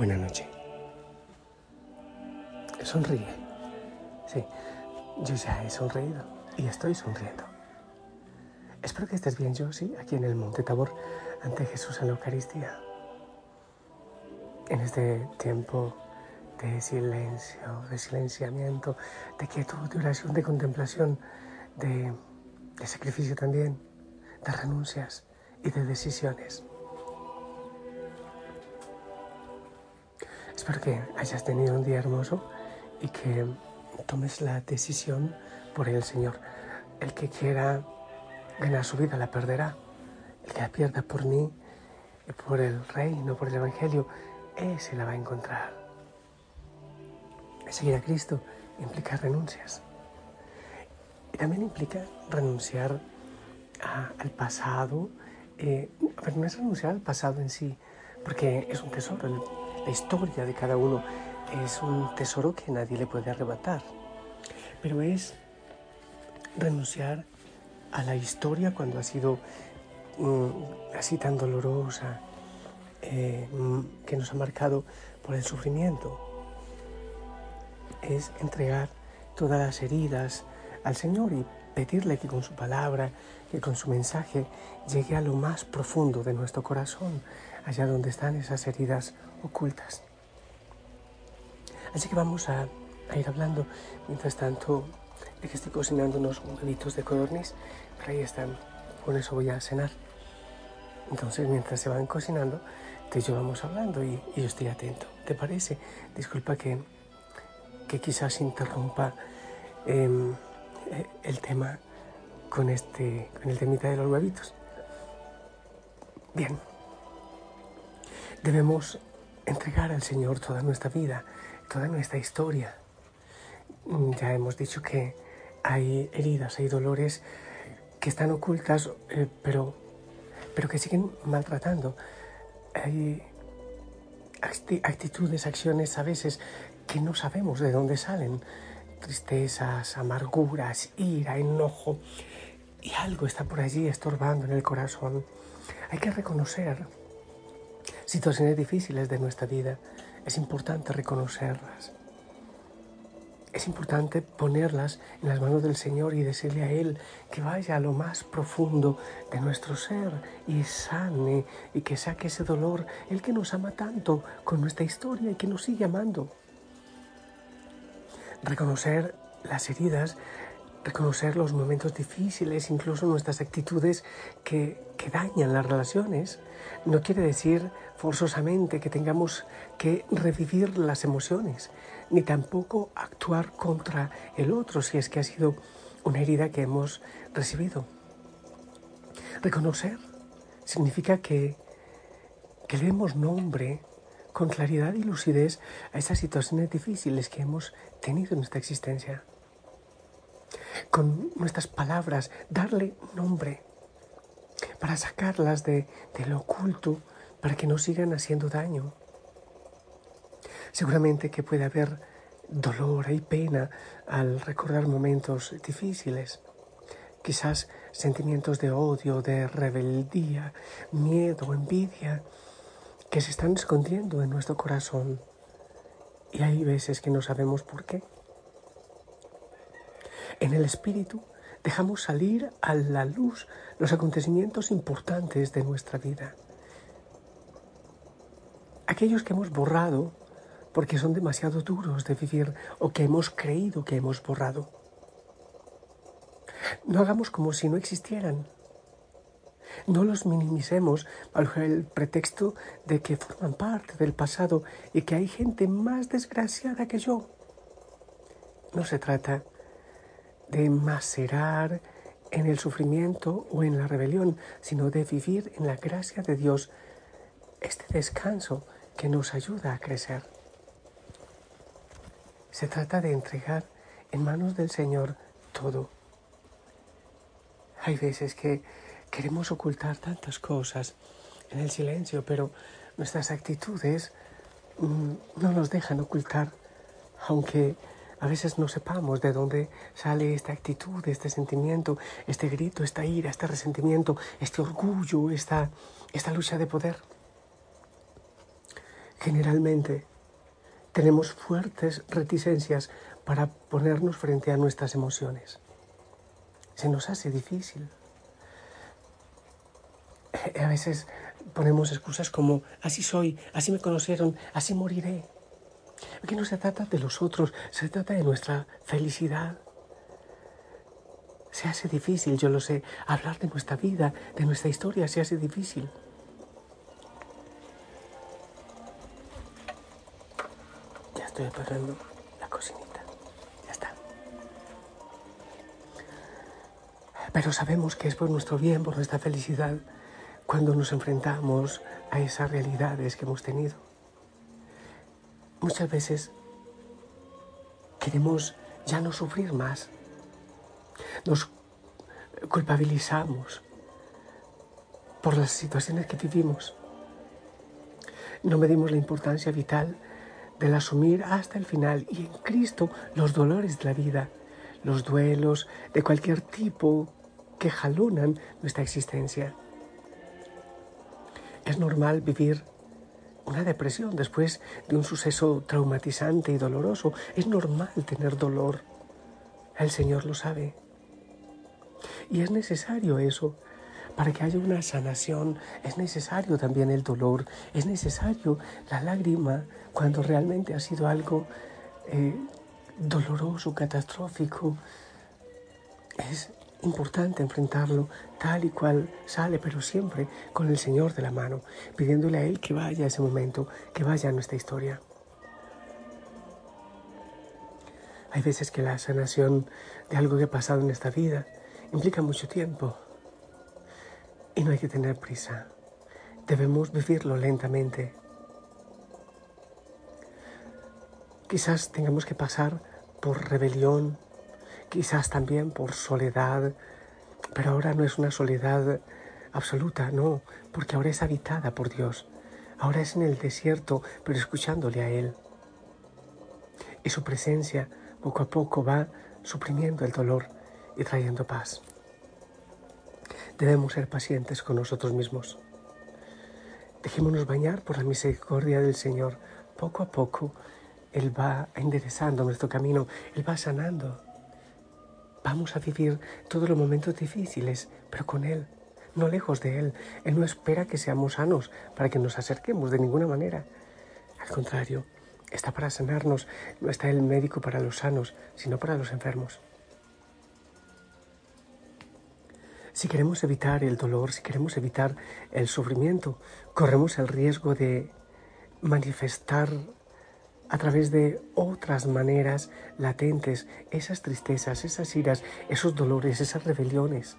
Buena noche. Sonríe. Sí, yo ya he sonreído y estoy sonriendo. Espero que estés bien, yo, sí, aquí en el Monte Tabor, ante Jesús en la Eucaristía. En este tiempo de silencio, de silenciamiento, de quietud, de oración, de contemplación, de sacrificio también, de renuncias y de decisiones. Espero que hayas tenido un día hermoso y que tomes la decisión por el Señor. El que quiera ganar su vida la perderá. El que la pierda por mí por el reino, por el Evangelio, ese la va a encontrar. Seguir a Cristo implica renuncias. Y también implica renunciar al pasado. Eh, no es renunciar al pasado en sí, porque es un tesoro. Historia de cada uno es un tesoro que nadie le puede arrebatar, pero es renunciar a la historia cuando ha sido mm, así tan dolorosa, eh, mm, que nos ha marcado por el sufrimiento. Es entregar todas las heridas al Señor y pedirle que con su palabra, que con su mensaje llegue a lo más profundo de nuestro corazón, allá donde están esas heridas ocultas. Así que vamos a, ir hablando. Mientras tanto, de que estoy cocinando unos huevitos de codorniz, por ahí están. Con eso voy a cenar. Entonces, mientras se van cocinando, te vamos hablando y, yo estoy atento. ¿Te parece? Disculpa que, que quizás interrumpa em, el tema con, este, con el temita de los huevitos. Bien. Debemos entregar al Señor toda nuestra vida, toda nuestra historia. Ya hemos dicho que hay heridas, hay dolores que están ocultas, eh, pero, pero que siguen maltratando. Hay actitudes, acciones a veces que no sabemos de dónde salen. Tristezas, amarguras, ira, enojo. Y algo está por allí estorbando en el corazón. Hay que reconocer situaciones difíciles de nuestra vida, es importante reconocerlas. Es importante ponerlas en las manos del Señor y decirle a Él que vaya a lo más profundo de nuestro ser y sane y que saque ese dolor, el que nos ama tanto con nuestra historia y que nos sigue amando. Reconocer las heridas reconocer los momentos difíciles, incluso nuestras actitudes que, que, dañan las relaciones. No quiere decir forzosamente que tengamos que revivir las emociones, ni tampoco actuar contra el otro si es que ha sido una herida que hemos recibido. Reconocer significa que, que le demos nombre con claridad y lucidez a esas situaciones difíciles que hemos tenido en nuestra existencia con nuestras palabras, darle nombre, para sacarlas de, lo oculto, para que no sigan haciendo daño. Seguramente que puede haber dolor y pena al recordar momentos difíciles, quizás sentimientos de odio, de rebeldía, miedo, envidia, que se están escondiendo en nuestro corazón. Y hay veces que no sabemos por qué. En el Espíritu dejamos salir a la luz los acontecimientos importantes de nuestra vida. Aquellos que hemos borrado porque son demasiado duros de vivir o que hemos creído que hemos borrado. No hagamos como si no existieran. No los minimicemos bajo el pretexto de que forman parte del pasado y que hay gente más desgraciada que yo. No se trata de macerar en el sufrimiento o en la rebelión, sino de vivir en la gracia de Dios este descanso que nos ayuda a crecer. Se trata de entregar en manos del Señor todo. Hay veces que queremos ocultar tantas cosas en el silencio, pero nuestras actitudes mm, no nos dejan ocultar, aunque a veces no sepamos de dónde sale esta actitud, este sentimiento, este grito, esta ira, este resentimiento, este orgullo, esta, lucha de poder. generalmente tenemos fuertes reticencias para ponernos frente a nuestras emociones. Se nos hace difícil. A veces ponemos excusas como, así soy, así me conocieron, así moriré. Aquí no se trata de los otros, se trata de nuestra felicidad. Se hace difícil, yo lo sé, hablar de nuestra vida, de nuestra historia, se hace difícil. Ya estoy apagando la cocinita, ya está. Pero sabemos que es por nuestro bien, por nuestra felicidad, cuando nos enfrentamos a esas realidades que hemos tenido. Muchas veces queremos ya no sufrir más. Nos culpabilizamos por las situaciones que vivimos. No medimos la importancia vital del asumir hasta el final y en Cristo los dolores de la vida, los duelos de cualquier tipo que jalonan nuestra existencia. Es normal vivir una depresión después de un suceso traumatizante y doloroso. Es normal tener dolor. El Señor lo sabe. Y es necesario eso. Para que haya una sanación es necesario también el dolor, es necesario la lágrima cuando realmente ha sido algo eh, doloroso, catastrófico. Es importante enfrentarlo tal y cual sale, pero siempre con el Señor de la mano, pidiéndole a Él que vaya a ese momento, que vaya a nuestra historia. Hay veces que la sanación de algo que ha pasado en esta vida implica mucho tiempo y no hay que tener prisa. Debemos vivirlo lentamente. Quizás tengamos que pasar por rebelión, quizás también por soledad, pero ahora no es una soledad absoluta, no, porque ahora es habitada por Dios. Ahora es en el desierto, pero escuchándole a Él. Y su presencia poco a poco va suprimiendo el dolor y trayendo paz. Debemos ser pacientes con nosotros mismos. Dejémonos bañar por la misericordia del Señor. Poco a poco Él va enderezando nuestro camino, Él va sanando Vamos a vivir todos los momentos difíciles, pero con Él, no lejos de Él. Él no espera que seamos sanos para que nos acerquemos de ninguna manera. Al contrario, está para sanarnos. No está el médico para los sanos, sino para los enfermos. Si queremos evitar el dolor, si queremos evitar el sufrimiento, corremos el riesgo de manifestar a través de otras maneras latentes, esas tristezas, esas iras, esos dolores, esas rebeliones.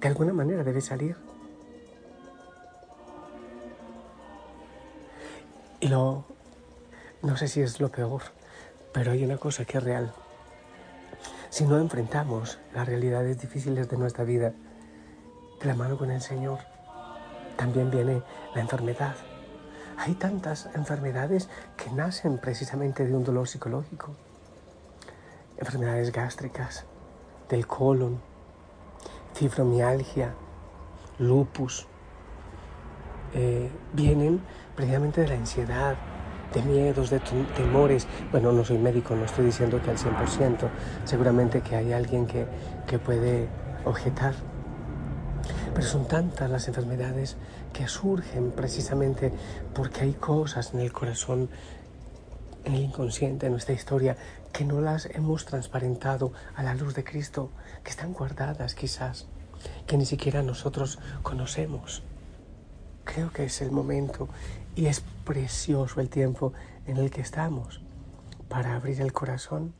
De alguna manera debe salir. Y lo, no sé si es lo peor, pero hay una cosa que es real. Si no enfrentamos las realidades difíciles de nuestra vida de con el Señor, también viene la enfermedad hay tantas enfermedades que nacen precisamente de un dolor psicológico. Enfermedades gástricas, del colon, fibromialgia, lupus, eh, vienen precisamente de la ansiedad, de miedos, de temores. Bueno, no soy médico, no estoy diciendo que al 100%, seguramente que hay alguien que, que puede objetar pero son tantas las enfermedades que surgen precisamente porque hay cosas en el corazón, en el inconsciente, en nuestra historia, que no las hemos transparentado a la luz de Cristo, que están guardadas quizás, que ni siquiera nosotros conocemos. Creo que es el momento y es precioso el tiempo en el que estamos para abrir el corazón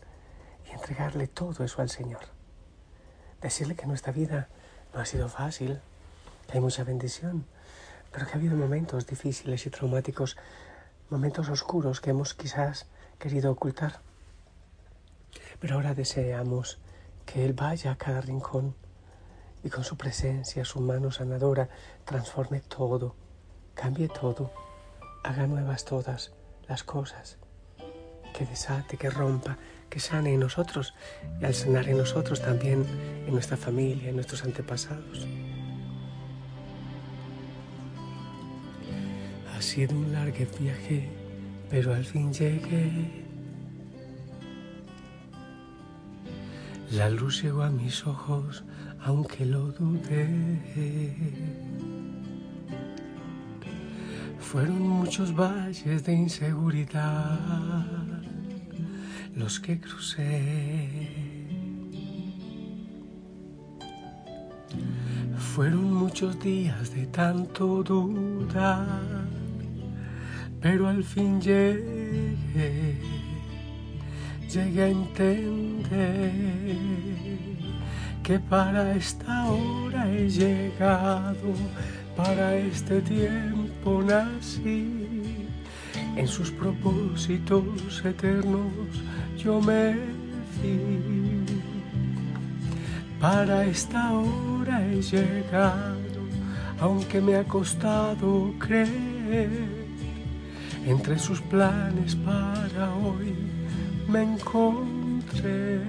y entregarle todo eso al Señor. Decirle que nuestra vida no ha sido fácil, hay mucha bendición, pero que ha habido momentos difíciles y traumáticos, momentos oscuros que hemos quizás querido ocultar. Pero ahora deseamos que Él vaya a cada rincón y con su presencia, su mano sanadora, transforme todo, cambie todo, haga nuevas todas las cosas, que desate, que rompa, que sane en nosotros y al sanar en nosotros también en nuestra familia, en nuestros antepasados. Ha sido un largo viaje, pero al fin llegué. La luz llegó a mis ojos, aunque lo dudé. Fueron muchos valles de inseguridad los que crucé. Fueron muchos días de tanto dudar, pero al fin llegué, llegué a entender que para esta hora he llegado para este tiempo nací, en sus propósitos eternos yo me fui. Para esta hora he llegado, aunque me ha costado creer. Entre sus planes para hoy me encontré.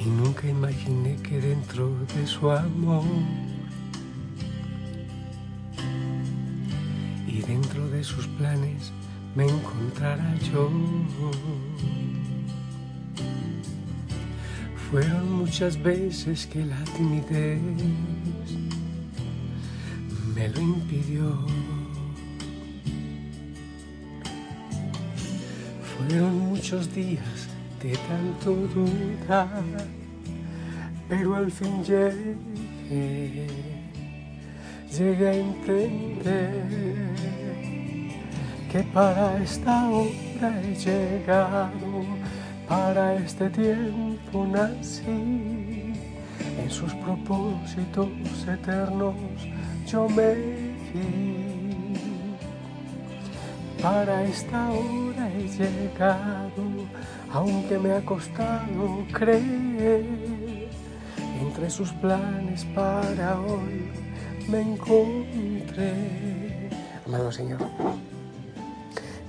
y nunca imaginé que dentro de su amor y dentro de sus planes me encontrara yo. Fueron muchas veces que la timidez me lo impidió. Fueron muchos días de tanto dudar, pero al fin llegué, llegué a entender que para esta hora he llegado, para este tiempo nací, en sus propósitos eternos yo me fui. Para esta hora he llegado, aunque me ha costado creer. Entre sus planes para hoy me encontré. Amado Señor,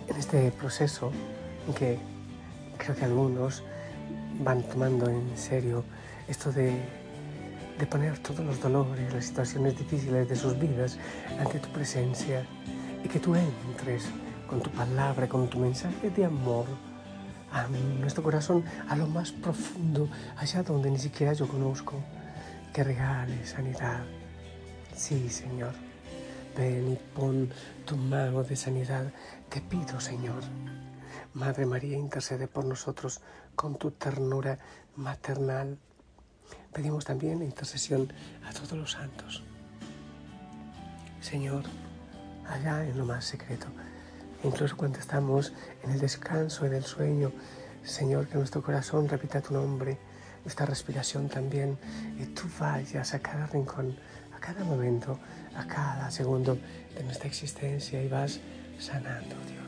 en este proceso que creo que algunos van tomando en serio esto de, de poner todos los dolores, las situaciones difíciles de sus vidas ante tu presencia y que tú entres con tu palabra, con tu mensaje de amor a nuestro corazón, a lo más profundo, allá donde ni siquiera yo conozco, que regale sanidad. Sí, Señor, ven y pon tu mano de sanidad. Te pido, Señor. Madre María, intercede por nosotros con tu ternura maternal. Pedimos también intercesión a todos los santos. Señor, allá en lo más secreto, incluso cuando estamos en el descanso, en el sueño. Señor, que nuestro corazón repita tu nombre, nuestra respiración también, y tú vayas a cada rincón, a cada momento, a cada segundo de nuestra existencia y vas sanando, Dios,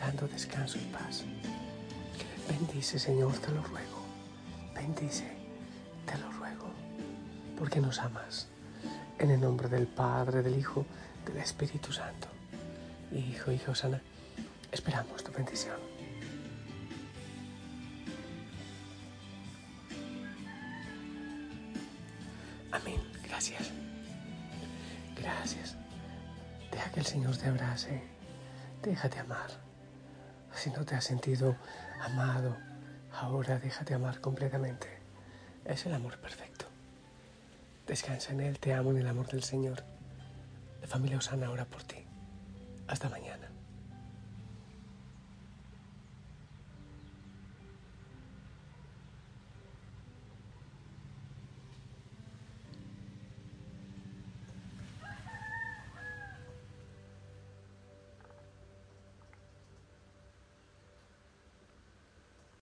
dando descanso y paz. Bendice, Señor, te lo ruego. Bendice, te lo ruego, porque nos amas. En el nombre del Padre, del Hijo, del Espíritu Santo hijo, hija Osana, esperamos tu bendición. Amén. Gracias. Gracias. Deja que el Señor te abrace. Déjate amar. Si no te has sentido amado, ahora déjate amar completamente. Es el amor perfecto. Descansa en Él, te amo en el amor del Señor. La familia Osana ora por ti. Hasta mañana.